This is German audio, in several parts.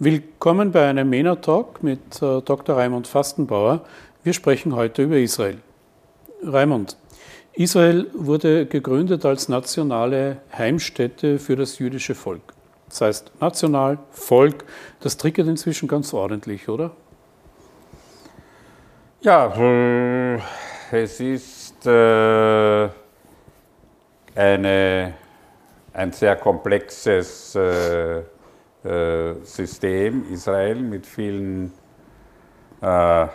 Willkommen bei einem MENA Talk mit äh, Dr. Raimund Fastenbauer. Wir sprechen heute über Israel. Raimund, Israel wurde gegründet als nationale Heimstätte für das jüdische Volk. Das heißt, national, Volk, das triggert inzwischen ganz ordentlich, oder? Ja, äh, es ist äh, eine, ein sehr komplexes äh, äh, System Israel mit vielen äh,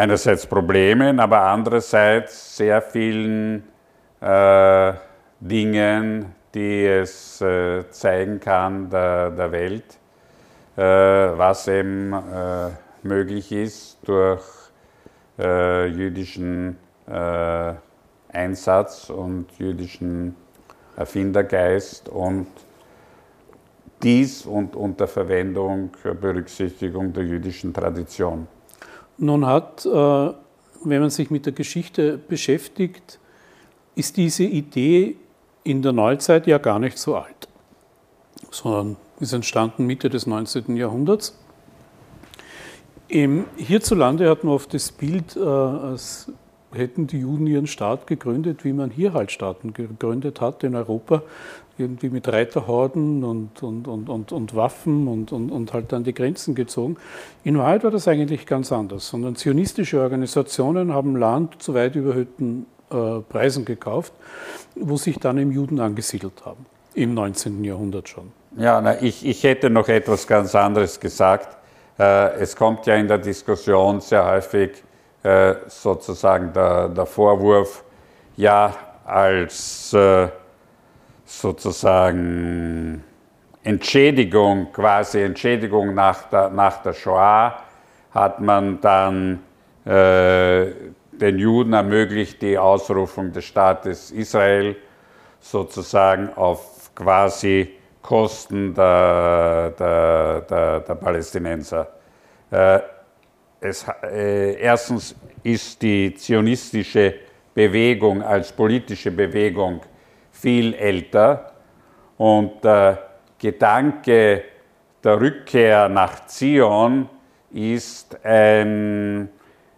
einerseits Problemen, aber andererseits sehr vielen äh, Dingen, die es äh, zeigen kann der, der Welt, äh, was eben möglich ist durch jüdischen Einsatz und jüdischen Erfindergeist und dies und unter Verwendung, äh, Berücksichtigung der jüdischen Tradition. Nun hat, äh, wenn man sich mit der Geschichte beschäftigt, ist diese Idee in der Neuzeit ja gar nicht so alt, sondern ist entstanden Mitte des 19. Jahrhunderts. hierzulande hat man oft das Bild, äh, als hätten die Juden ihren Staat gegründet, wie man hier halt Staaten gegründet hat in Europa, irgendwie mit Reiterhorden und, und, und, und, Waffen und, und, und halt an die Grenzen gezogen. In Wahrheit war das eigentlich ganz anders, sondern zionistische Organisationen haben Land zu weit überhöhten äh, Preisen gekauft, wo sich dann im Juden angesiedelt haben, im 19. Jahrhundert schon. Ja, na, ich, ich hätte noch etwas ganz anderes gesagt. Äh, es kommt ja in der Diskussion sehr häufig äh, sozusagen der, der Vorwurf, ja, als äh, sozusagen Entschädigung, quasi Entschädigung nach der, nach der Shoah, hat man dann äh, den Juden ermöglicht, die Ausrufung des Staates Israel sozusagen auf quasi Kosten der, der, der, der Palästinenser. Äh, es, äh, erstens ist die zionistische Bewegung als politische Bewegung viel älter. Und der Gedanke der Rückkehr nach Zion ist ein,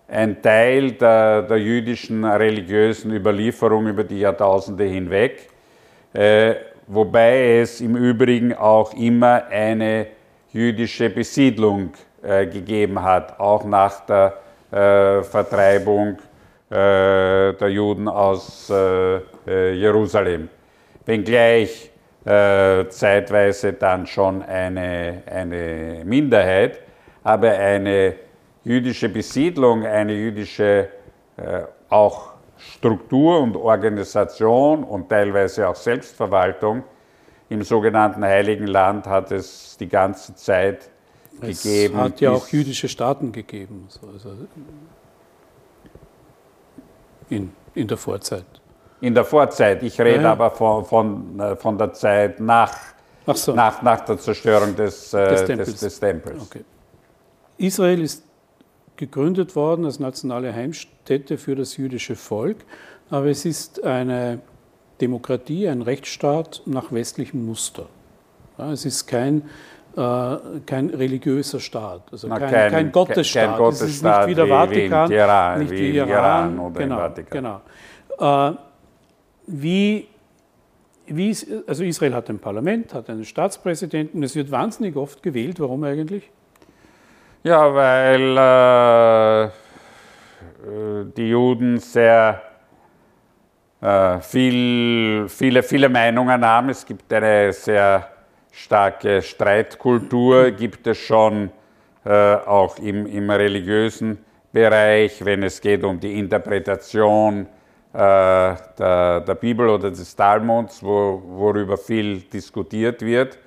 ein Teil der, der jüdischen religiösen Überlieferung über die Jahrtausende hinweg, äh, wobei es im Übrigen auch immer eine jüdische Besiedlung äh, gegeben hat, auch nach der äh, Vertreibung äh, der Juden aus äh, äh, Jerusalem. Wenngleich zeitweise dann schon eine, eine Minderheit, aber eine jüdische Besiedlung, eine jüdische auch Struktur und Organisation und teilweise auch Selbstverwaltung im sogenannten Heiligen Land hat es die ganze Zeit es gegeben. Es hat ja auch jüdische Staaten gegeben. Also in, in der Vorzeit. In der Vorzeit. Ich rede ja. aber von, von, äh, von der Zeit nach, so. nach, nach der Zerstörung des, äh, des Tempels. Des, des Tempels. Okay. Israel ist gegründet worden als nationale Heimstätte für das jüdische Volk, aber es ist eine Demokratie, ein Rechtsstaat nach westlichem Muster. Ja, es ist kein kein religiöser Staat, also kein, kein, kein, Gottesstaat. Kein Gottesstaat. Nicht wie der Vatikan, wie, Iran, nicht wie, wie Iran, Iran oder genau, Vatikan. Genau. Äh, wie, wie, also Israel hat ein Parlament, hat einen Staatspräsidenten, es wird wahnsinnig oft gewählt. Warum eigentlich? Ja, weil äh, die Juden sehr äh, viel, viele, viele Meinungen haben. Es gibt eine sehr starke Streitkultur gibt es schon äh, auch im, im, religiösen Bereich, wenn es geht um die Interpretation äh, der, der, Bibel oder des Talmuds, wo, worüber viel diskutiert wird.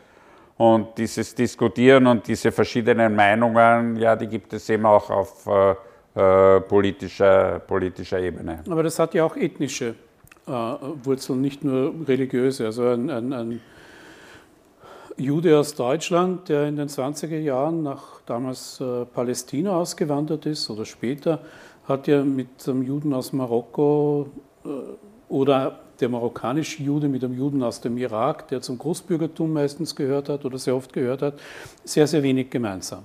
Und dieses Diskutieren und diese verschiedenen Meinungen, ja, die gibt es eben auch auf äh, äh politischer, politischer Ebene. Aber das hat ja auch ethnische äh, Wurzeln, nicht nur religiöse. Also ein, ein, ein Jude aus Deutschland, der in den 20er Jahren nach damals äh, Palästina ausgewandert ist oder später, hat ja mit einem Juden aus Marokko äh, oder der marokkanische Jude mit einem Juden aus dem Irak, der zum Großbürgertum meistens gehört hat oder sehr oft gehört hat, sehr, sehr wenig gemeinsam.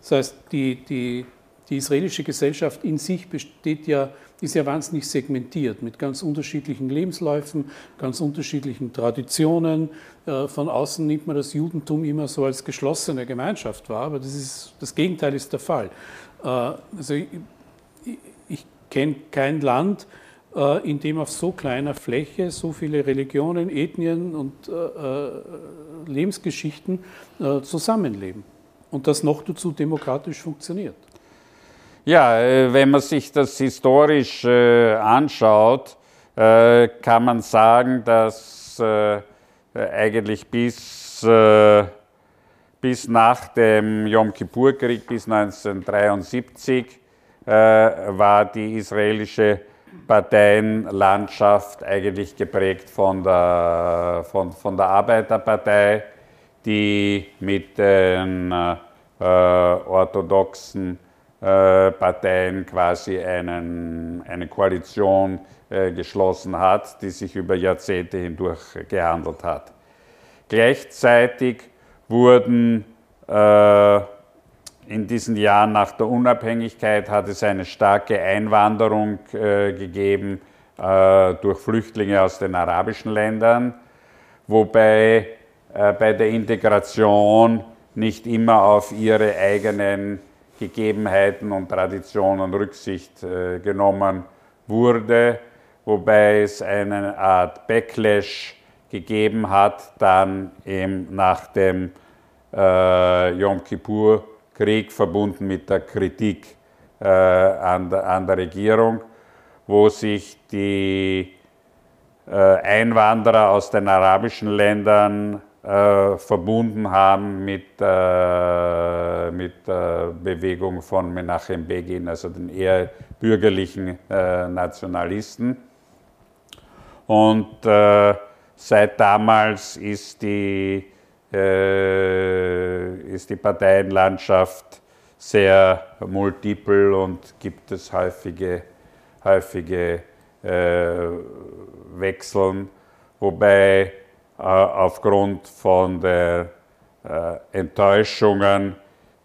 Das heißt, die, die, die israelische Gesellschaft in sich besteht ja, ist ja wahnsinnig segmentiert mit ganz unterschiedlichen Lebensläufen, ganz unterschiedlichen Traditionen. Äh, von außen nimmt man das Judentum immer so als geschlossene Gemeinschaft wahr, aber das, ist, das Gegenteil ist der Fall. Äh, also ich, ich kenne kein Land, äh, in dem auf so kleiner Fläche so viele Religionen, Ethnien und Lebensgeschichten zusammenleben und das noch dazu demokratisch funktioniert. Ja, äh, wenn man sich das historisch äh, anschaut, äh, kann man sagen, dass eigentlich bis, bis nach dem Yom Kippur-Krieg, bis 1973, war die israelische Parteienlandschaft eigentlich geprägt von der, von, von der Arbeiterpartei, die mit den äh, orthodoxen Parteien quasi einen, eine Koalition äh, geschlossen hat, die sich über Jahrzehnte hindurch gehandelt hat. Gleichzeitig wurden äh, in diesen Jahren nach der Unabhängigkeit hat es eine starke Einwanderung äh, gegeben äh, durch Flüchtlinge aus den arabischen Ländern, wobei äh, bei der Integration nicht immer auf ihre eigenen Gegebenheiten und Traditionen Rücksicht äh, genommen wurde, wobei es eine Art Backlash gegeben hat, dann eben nach dem äh, Yom Kippur-Krieg verbunden mit der Kritik äh, an, der, an, der, Regierung, wo sich die äh, Einwanderer aus den arabischen Ländern äh, verbunden haben mit, äh, mit der Bewegung von Menachem Begin, also den eher bürgerlichen äh, Nationalisten. Und äh, seit damals ist die, äh, ist die Parteienlandschaft sehr multiple und gibt es häufige, häufige Wechseln, wobei äh, aufgrund von der äh, Enttäuschungen,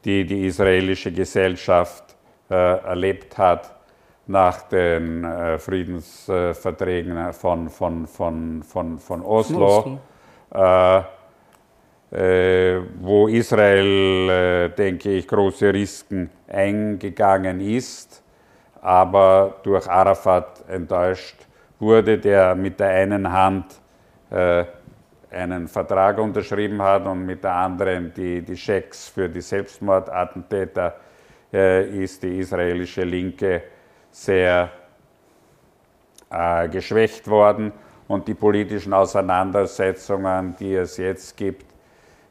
die die israelische Gesellschaft äh, erlebt hat nach den Friedensverträgen von, von, von, von, von Oslo. Oslo. wo Israel, denke ich, große Risiken eingegangen ist, aber durch Arafat enttäuscht wurde, der mit der einen Hand einen Vertrag unterschrieben hat und mit der anderen die, die Schecks für die Selbstmordattentäter, äh, ist die israelische Linke sehr äh, geschwächt worden. Und die politischen Auseinandersetzungen, die es jetzt gibt,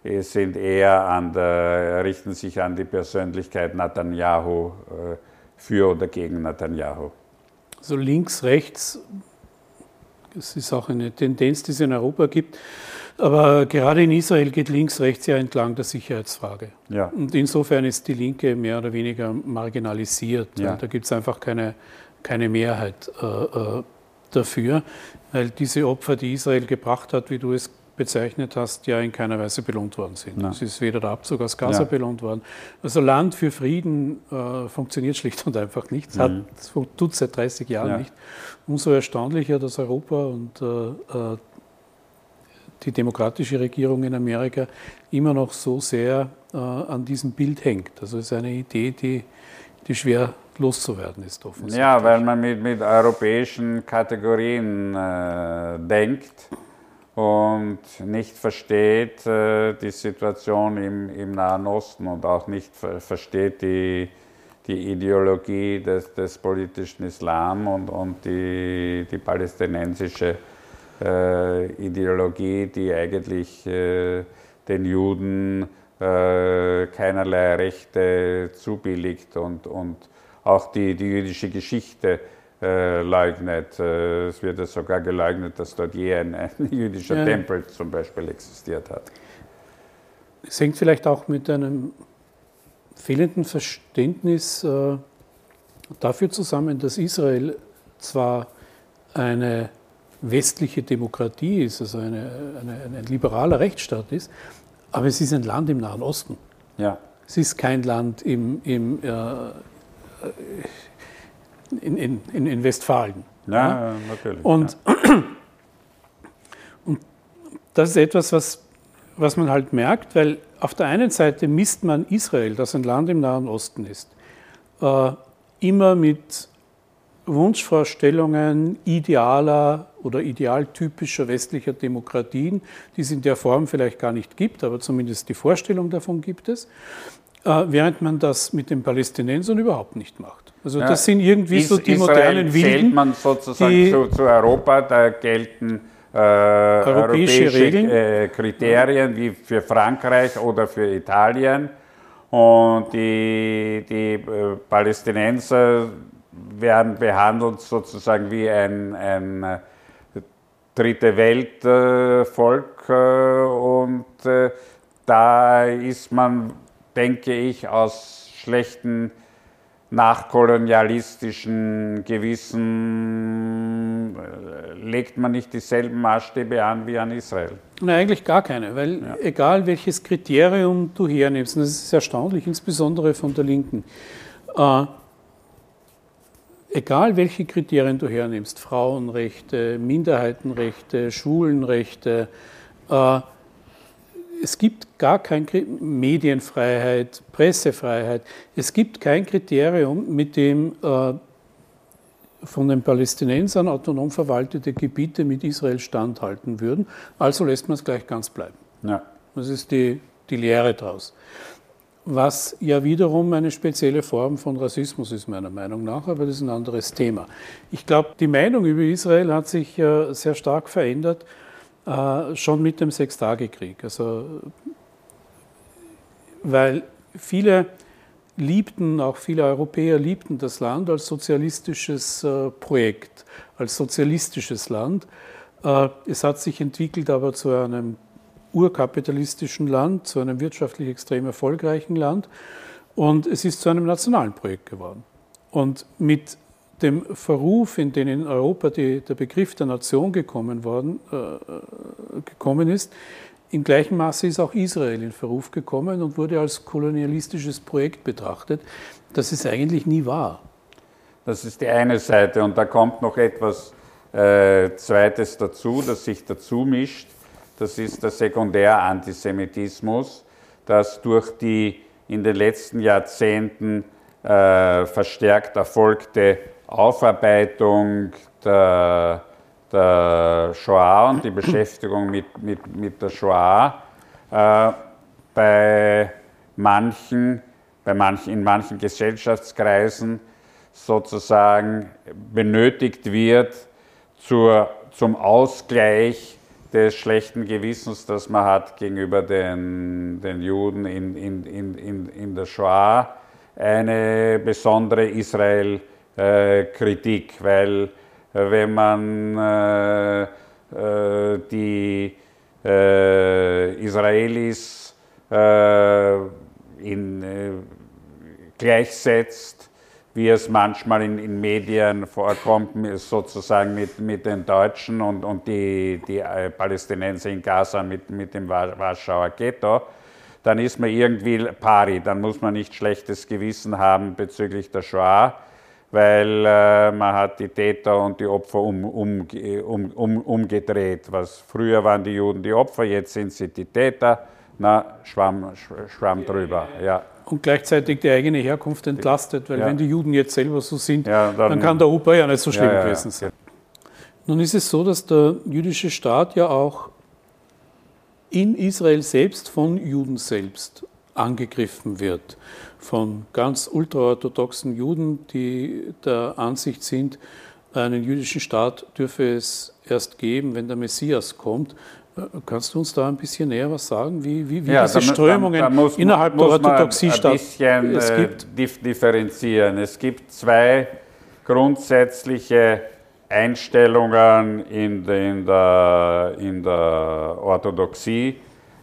äh, sind eher an der, richten sich an die Persönlichkeit Netanyahu äh, für oder gegen Netanyahu. Also links, rechts das ist auch eine Tendenz, die es in Europa gibt. Aber gerade in Israel geht links, rechts ja entlang der Sicherheitsfrage. Ja. Und insofern ist die Linke mehr oder weniger marginalisiert. Ja. Da gibt es einfach keine, keine Mehrheit äh, äh, dafür, weil diese Opfer, die Israel gebracht hat, wie du es bezeichnet hast, ja in keiner Weise belohnt worden sind. Es ist weder der Abzug aus Gaza ja. belohnt worden. Also Land für Frieden äh, funktioniert schlicht und einfach nicht. Es mhm. tut seit 30 Jahren ja. nicht. Umso erstaunlicher, dass Europa und äh, äh, die demokratische Regierung in Amerika immer noch so sehr äh, an diesem Bild hängt. Also es ist eine Idee, die, die schwer loszuwerden ist offensichtlich. Ja, weil man mit, mit europäischen Kategorien äh, denkt und nicht versteht äh, die Situation im, im, Nahen Osten und auch nicht ver versteht die, die Ideologie des, des, politischen Islam und, und die, die palästinensische äh, Ideologie, die eigentlich äh, den Juden äh, keinerlei Rechte zubilligt und, und auch die, die jüdische Geschichte äh, leugnet. Äh, es wird ja sogar geleugnet, dass dort je ein, ein jüdischer ja. Tempel zum Beispiel existiert hat. Es hängt vielleicht auch mit einem fehlenden Verständnis äh, dafür zusammen, dass Israel zwar eine westliche Demokratie ist, also eine, eine, ein liberaler Rechtsstaat ist, aber es ist ein Land im Nahen Osten. Ja. Es ist kein Land im, im, äh, in, in, in, Westfalen. Ja, ja? natürlich. Und, ja. und das ist etwas, was, was man halt merkt, weil auf der einen Seite misst man Israel, das ein Land im Nahen Osten ist, äh, immer mit Wunschvorstellungen idealer oder idealtypischer westlicher Demokratien, die es in der Form vielleicht gar nicht gibt, aber zumindest die Vorstellung davon gibt es, äh, während man das mit den Palästinensern überhaupt nicht macht. Also das sind irgendwie so die Israel modernen Wilden. Zählt man sozusagen zu, zu, Europa, da gelten äh, europäische, europäische Regeln. Äh, Kriterien wie für Frankreich oder für Italien. Und die, die äh, Palästinenser werden behandelt sozusagen wie ein, ein äh, dritte Weltvolk äh, und äh, da ist man, denke ich, aus schlechten nachkolonialistischen Gewissen legt man nicht dieselben Maßstäbe an wie an Israel. Nein, eigentlich gar keine, weil ja. egal welches Kriterium du hernimmst, und das ist erstaunlich, insbesondere von der Linken, äh, egal welche Kriterien du hernimmst, Frauenrechte, Minderheitenrechte, Schulenrechte, äh, es gibt gar kein Medienfreiheit, Pressefreiheit. Es gibt kein Kriterium, mit dem äh, von den Palästinensern autonom verwaltete Gebiete mit Israel standhalten würden. Also lässt man es gleich ganz bleiben. Ja. Das ist die, die Lehre daraus was ja wiederum eine spezielle Form von Rassismus ist, meiner Meinung nach, aber das ist ein anderes Thema. Ich glaube, die Meinung über Israel hat sich äh, sehr stark verändert, äh, schon mit dem Sechstagekrieg. Also, weil viele liebten, auch viele Europäer liebten das Land als sozialistisches äh, Projekt, als sozialistisches Land. Es hat sich entwickelt aber zu einem urkapitalistischen Land, zu einem wirtschaftlich extrem erfolgreichen Land. Und es ist zu einem nationalen Projekt geworden. Und mit dem Verruf, in den in Europa die, der Begriff der Nation gekommen, worden, äh, gekommen ist, im gleichen Maße ist auch Israel in Verruf gekommen und wurde als kolonialistisches Projekt betrachtet. Das ist eigentlich nie wahr. Das ist die eine Seite. Und da kommt noch etwas äh, Zweites dazu, das sich dazu mischt das ist der Sekundärantisemitismus, das durch die in den letzten Jahrzehnten äh, verstärkt erfolgte Aufarbeitung der, der, Shoah und die Beschäftigung mit, mit, mit der Shoah äh, bei manchen, bei manchen, in manchen Gesellschaftskreisen sozusagen benötigt wird zur, zum Ausgleich des schlechten Gewissens, das man hat gegenüber den, den Juden in, in, in, in, der Shoah, eine besondere Israel-Kritik, weil äh, wenn man äh, äh, die äh, Israelis äh, in, äh, gleichsetzt wie es manchmal in, in Medien vorkommt, sozusagen mit, mit den Deutschen und, und die, die äh, Palästinenser in Gaza mit, mit dem Warschauer Ghetto, dann ist man irgendwie pari, dann muss man nicht schlechtes Gewissen haben bezüglich der Shoah, weil äh, man hat die Täter und die Opfer um, um, um, um, umgedreht. Was früher waren die Juden die Opfer, jetzt sind sie die Täter. Na, Schwamm, Schwamm drüber. Ja und gleichzeitig die eigene Herkunft entlastet, weil ja. wenn die Juden jetzt selber so sind, ja, dann, dann, kann der Opa ja nicht so schlimm gewesen sein. Nun ist es so, dass der jüdische Staat ja auch in Israel selbst von Juden selbst angegriffen wird. Von ganz ultraorthodoxen Juden, die der Ansicht sind, einen jüdischen Staat dürfe es erst geben, wenn der Messias kommt. Kannst du uns da ein bisschen näher was sagen, wie, wie, wie ja, diese da, Strömungen da, da muss, innerhalb muss der Orthodoxie statt ein bisschen äh, es gibt? differenzieren. Es gibt zwei grundsätzliche Einstellungen in, der, in der, in der Orthodoxie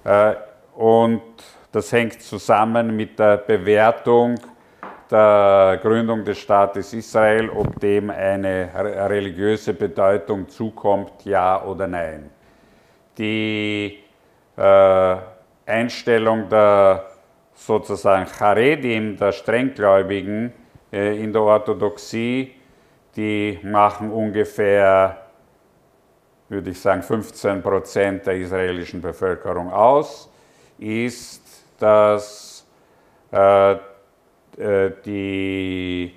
äh, und das hängt zusammen mit der Bewertung der Gründung des Staates Israel, ob dem eine religiöse Bedeutung zukommt, ja oder nein. Die äh, Einstellung der sozusagen Charedim, der Strenggläubigen äh, in der Orthodoxie, die machen ungefähr, würde ich sagen, 15 Prozent der israelischen Bevölkerung aus, ist, dass äh, äh, die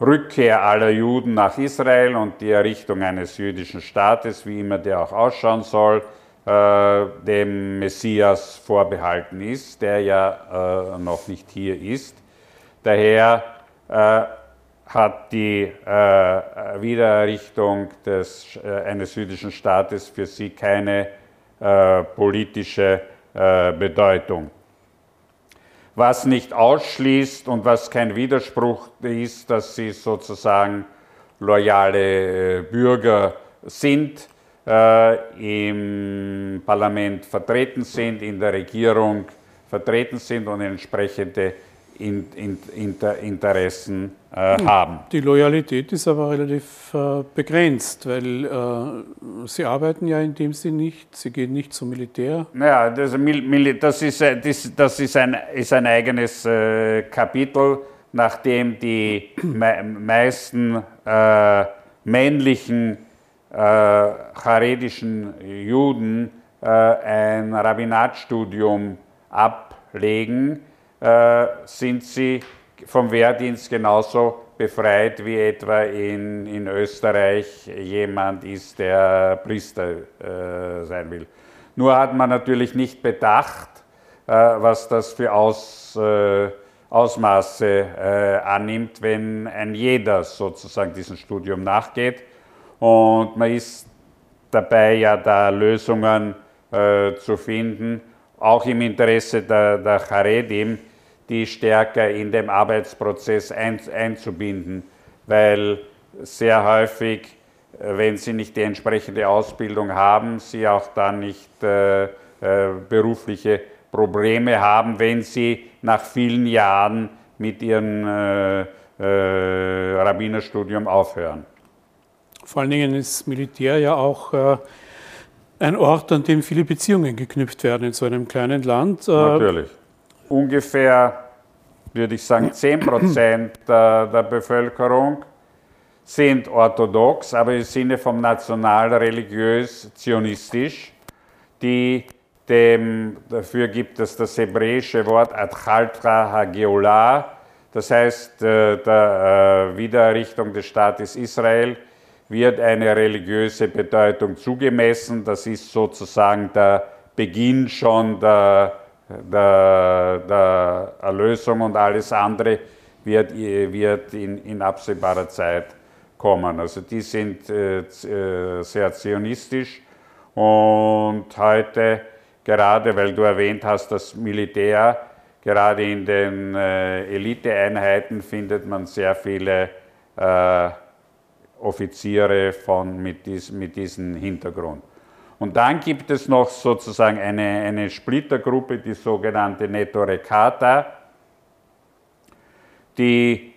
Rückkehr aller Juden nach Israel und die Errichtung eines jüdischen Staates, wie immer der auch ausschauen soll, äh, dem Messias vorbehalten ist, der ja äh, noch nicht hier ist. Daher äh, hat die äh, Wiedererrichtung des, äh, eines jüdischen Staates für sie keine äh, politische Bedeutung. Was nicht ausschließt und was kein Widerspruch ist, dass sie sozusagen loyale Bürger sind, äh, im Parlament vertreten sind, in der Regierung vertreten sind und entsprechende in, in, Inter, Interessen äh, hm. haben. Die Loyalität ist aber relativ äh, begrenzt, weil äh, Sie arbeiten ja in dem Sinne nicht, Sie gehen nicht zum Militär. Naja, das, das, ist, äh, das, das ist, ein, ist ein eigenes äh, Kapitel, nachdem die me meisten äh, männlichen charedischen Juden ein Rabbinatstudium ablegen, äh, sind sie vom Wehrdienst genauso befreit, wie etwa in, in Österreich jemand ist, der Priester äh, sein will. Nur hat man natürlich nicht bedacht, äh, was das für Aus, äh, Ausmaße annimmt, wenn ein jeder sozusagen diesem Studium nachgeht und man ist dabei ja da Lösungen äh, zu finden, auch im Interesse der, der Charedim, die stärker in den Arbeitsprozess ein, einzubinden, weil sehr häufig, äh, wenn sie nicht die entsprechende Ausbildung haben, sie auch dann nicht äh, äh, berufliche Probleme haben, wenn sie nach vielen Jahren mit ihrem äh, äh Rabbinerstudium aufhören. Vor allen Dingen ist Militär ja auch äh, ein Ort, an dem viele Beziehungen geknüpft werden in so einem kleinen Land. Äh, Natürlich. Ungefähr, würde ich sagen, 10 Prozent der, der Bevölkerung sind orthodox, aber im Sinne vom national-religiös zionistisch, die dem, dafür gibt es das hebräische Wort Adchaltra Hageolah, das heißt äh, der Wiedererrichtung des Staates Israel, wird eine religiöse Bedeutung zugemessen. Das ist sozusagen der Beginn schon der, der, der Erlösung und alles andere wird, wird in, in, absehbarer Zeit kommen. Also die sind äh, äh, sehr zionistisch und heute, gerade weil du erwähnt hast, das Militär, gerade in den äh, Eliteeinheiten findet man sehr viele äh, Offiziere von, mit, dies, mit diesem Hintergrund. Und dann gibt es noch sozusagen eine, eine Splittergruppe, die sogenannte Netto Recata, die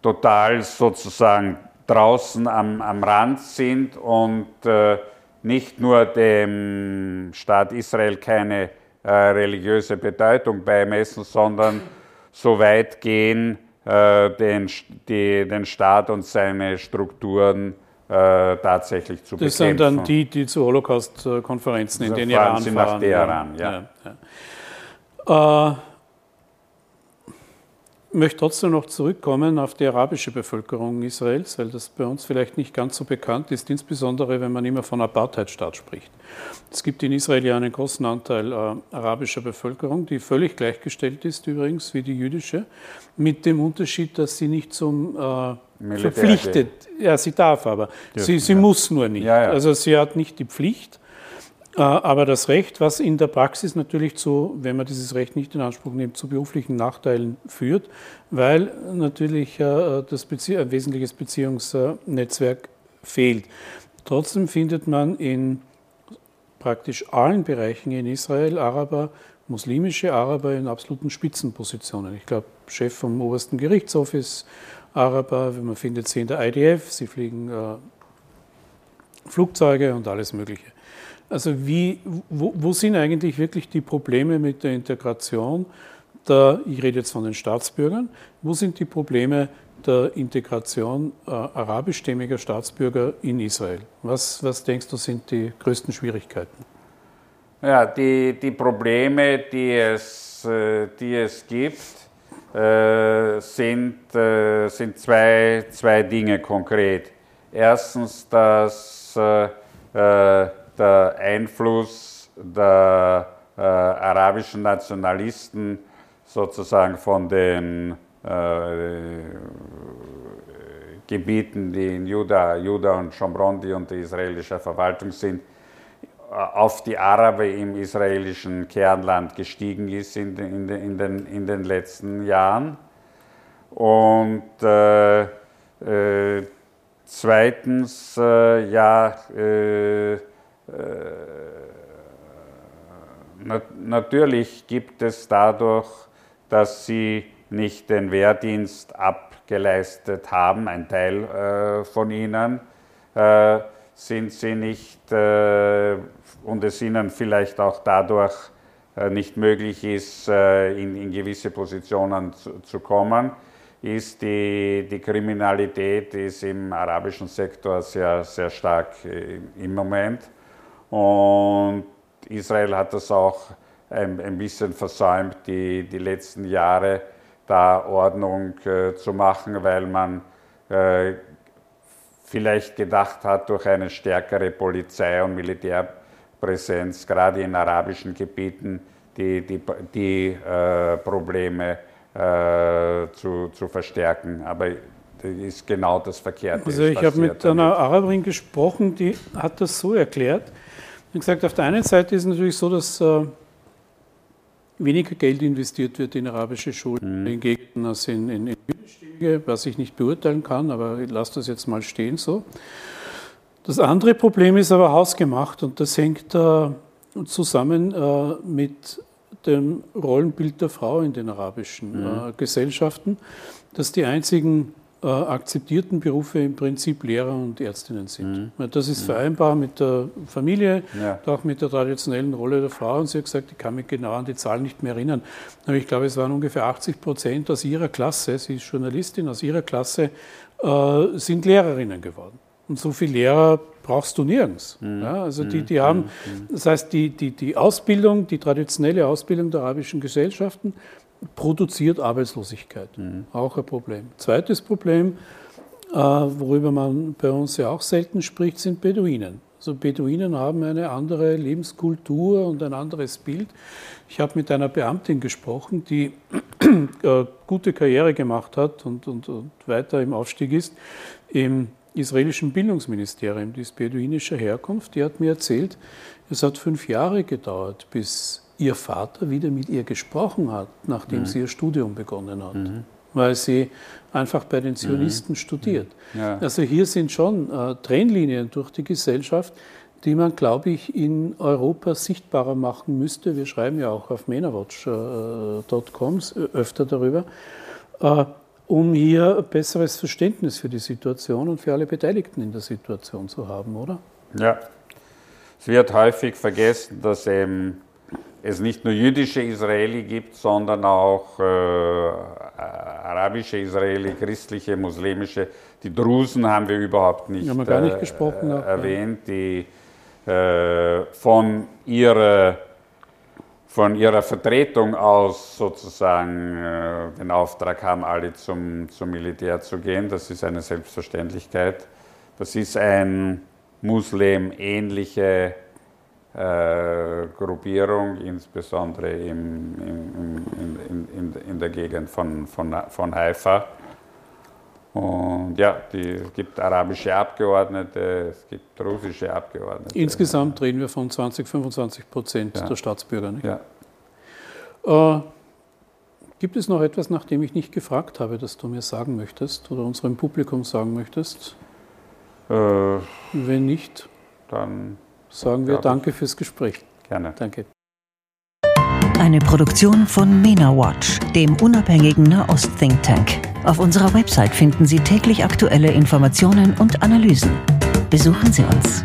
total sozusagen draußen am, am Rand sind und äh, nicht nur dem Staat Israel keine äh, religiöse Bedeutung beimessen, sondern so weit gehen, den, die, den Staat und seine Strukturen äh, tatsächlich zu das bekämpfen. Das sind dann die, die zu Holocaust-Konferenzen in den Iran fahren. nach Teheran, ja. ja. ja. Äh, möchte trotzdem noch zurückkommen auf die arabische Bevölkerung Israels, weil das bei uns vielleicht nicht ganz so bekannt ist, insbesondere wenn man immer von Apartheidstaat spricht. Es gibt in Israel ja einen großen Anteil äh, arabischer Bevölkerung, die völlig gleichgestellt ist übrigens wie die jüdische, mit dem Unterschied, dass sie nicht zum äh, verpflichtet, ja, sie darf aber, sie, sie ja. muss nur nicht. Ja, ja. Also sie hat nicht die Pflicht, aber das Recht, was in der Praxis natürlich zu, wenn man dieses Recht nicht in Anspruch nimmt, zu beruflichen Nachteilen führt, weil natürlich äh, das Bezie ein wesentliches Beziehungsnetzwerk fehlt. Trotzdem findet man in praktisch allen Bereichen in Israel Araber muslimische Araber in absoluten Spitzenpositionen. Ich glaube, Chef vom obersten Gerichtshof ist Araber, man findet sie in der IDF, sie fliegen äh, Flugzeuge und alles Mögliche. Also wie, wo, wo, sind eigentlich wirklich die Probleme mit der Integration der, ich rede jetzt von den Staatsbürgern, wo sind die Probleme der Integration äh, arabischstämmiger Staatsbürger in Israel? Was, was denkst du sind die größten Schwierigkeiten? Ja, die, die Probleme, die es, äh, die es gibt, äh, sind, äh, sind zwei, zwei Dinge konkret. Erstens, dass äh, äh, der Einfluss der arabischen Nationalisten sozusagen von den Gebieten, die in Juda, Juda und Shomron, die unter israelischer Verwaltung sind, auf die Araber im israelischen Kernland gestiegen ist in den, in in den, in den letzten Jahren. Und äh, äh, zweitens, äh, ja, äh, äh, natürlich gibt es dadurch, dass sie nicht den Wehrdienst abgeleistet haben, ein Teil äh, von ihnen, sind sie nicht und es ihnen vielleicht auch dadurch äh, nicht möglich ist, äh, in, in gewisse Positionen zu, zu, kommen, ist die, die Kriminalität ist im arabischen Sektor sehr, sehr stark äh, im Moment. Und Israel hat das auch ein, ein bisschen versäumt, die, die letzten Jahre da Ordnung äh, zu machen, weil man äh, vielleicht gedacht hat, durch eine stärkere Polizei und Militär Präsenz, gerade in arabischen Gebieten, die, die, die äh, Probleme äh, zu, zu verstärken. Aber das ist genau das Verkehrte. Also ich habe mit einer Araberin gesprochen, die hat das so erklärt. Sie hat gesagt, auf der einen Seite ist es natürlich so, dass äh, weniger Geld investiert wird in arabische Schulen mhm. in Gegenden als in, in, in was ich nicht beurteilen kann, aber ich lasse das jetzt mal stehen so. Das andere Problem ist aber hausgemacht und das hängt äh, zusammen äh, mit dem Rollenbild der Frau in den arabischen mhm. äh, Gesellschaften, dass die einzigen äh, akzeptierten Berufe im Prinzip Lehrer und Ärztinnen sind. Mhm. Das ist mhm. vereinbar mit der Familie, ja. auch mit der traditionellen Rolle der Frau. Und sie hat gesagt, ich kann mich genau an die Zahlen nicht mehr erinnern. Aber ich glaube, es waren ungefähr 80 Prozent aus ihrer Klasse, sie ist Journalistin, aus ihrer Klasse äh, sind Lehrerinnen geworden. Und so viele Lehrer brauchst du nirgends. Mhm. Ja, also die, die mhm. haben, mhm. das heißt, die, die, die Ausbildung, die traditionelle Ausbildung der arabischen Gesellschaften produziert Arbeitslosigkeit. Mhm. Auch ein Problem. Zweites Problem, äh, worüber man bei uns ja auch selten spricht, sind Beduinen. Also Beduinen haben eine andere Lebenskultur und ein anderes Bild. Ich habe mit einer Beamtin gesprochen, die äh, gute Karriere gemacht hat und, und, und weiter im Aufstieg ist im israelischen Bildungsministerium, die ist beduinischer Herkunft, die hat mir erzählt, es hat fünf Jahre gedauert, bis ihr Vater wieder mit ihr gesprochen hat, nachdem mhm. sie ihr Studium begonnen hat. Mhm. Weil sie einfach bei den Zionisten mhm. studiert. Ja. Also hier sind schon äh, Trennlinien durch die Gesellschaft, die man, glaube ich, in Europa sichtbarer machen müsste. Wir schreiben ja auch auf menawatch.com äh, öfter darüber. Äh, um hier ein besseres Verständnis für die Situation und für alle Beteiligten in der Situation zu haben, oder? Ja, es wird häufig vergessen, dass eben es nicht nur jüdische Israeli gibt, sondern auch äh, arabische Israeli, christliche, muslimische. Die Drusen haben wir überhaupt nicht, nicht äh, gesprochen, erwähnt, die äh, von ihrer von ihrer Vertretung aus sozusagen äh, den Auftrag haben, alle zum, zum Militär zu gehen. Das ist eine Selbstverständlichkeit. Das ist eine muslimähnliche äh, Gruppierung, insbesondere im, im, in, in, in, der Gegend von, von, von Haifa. Und ja, die, es gibt arabische Abgeordnete, es gibt russische Abgeordnete. Insgesamt reden wir von 20, 25 Prozent ja. der Staatsbürger. Nicht? Ja. Äh, gibt es noch etwas, nach dem ich nicht gefragt habe, das du mir sagen möchtest oder unserem Publikum sagen möchtest? Äh, Wenn nicht, dann sagen wir Danke fürs Gespräch. Gerne. Danke. Eine Produktion von MENA Watch, dem unabhängigen Nahost-Think Tank. Auf unserer Website finden Sie täglich aktuelle Informationen und Analysen. Besuchen Sie uns.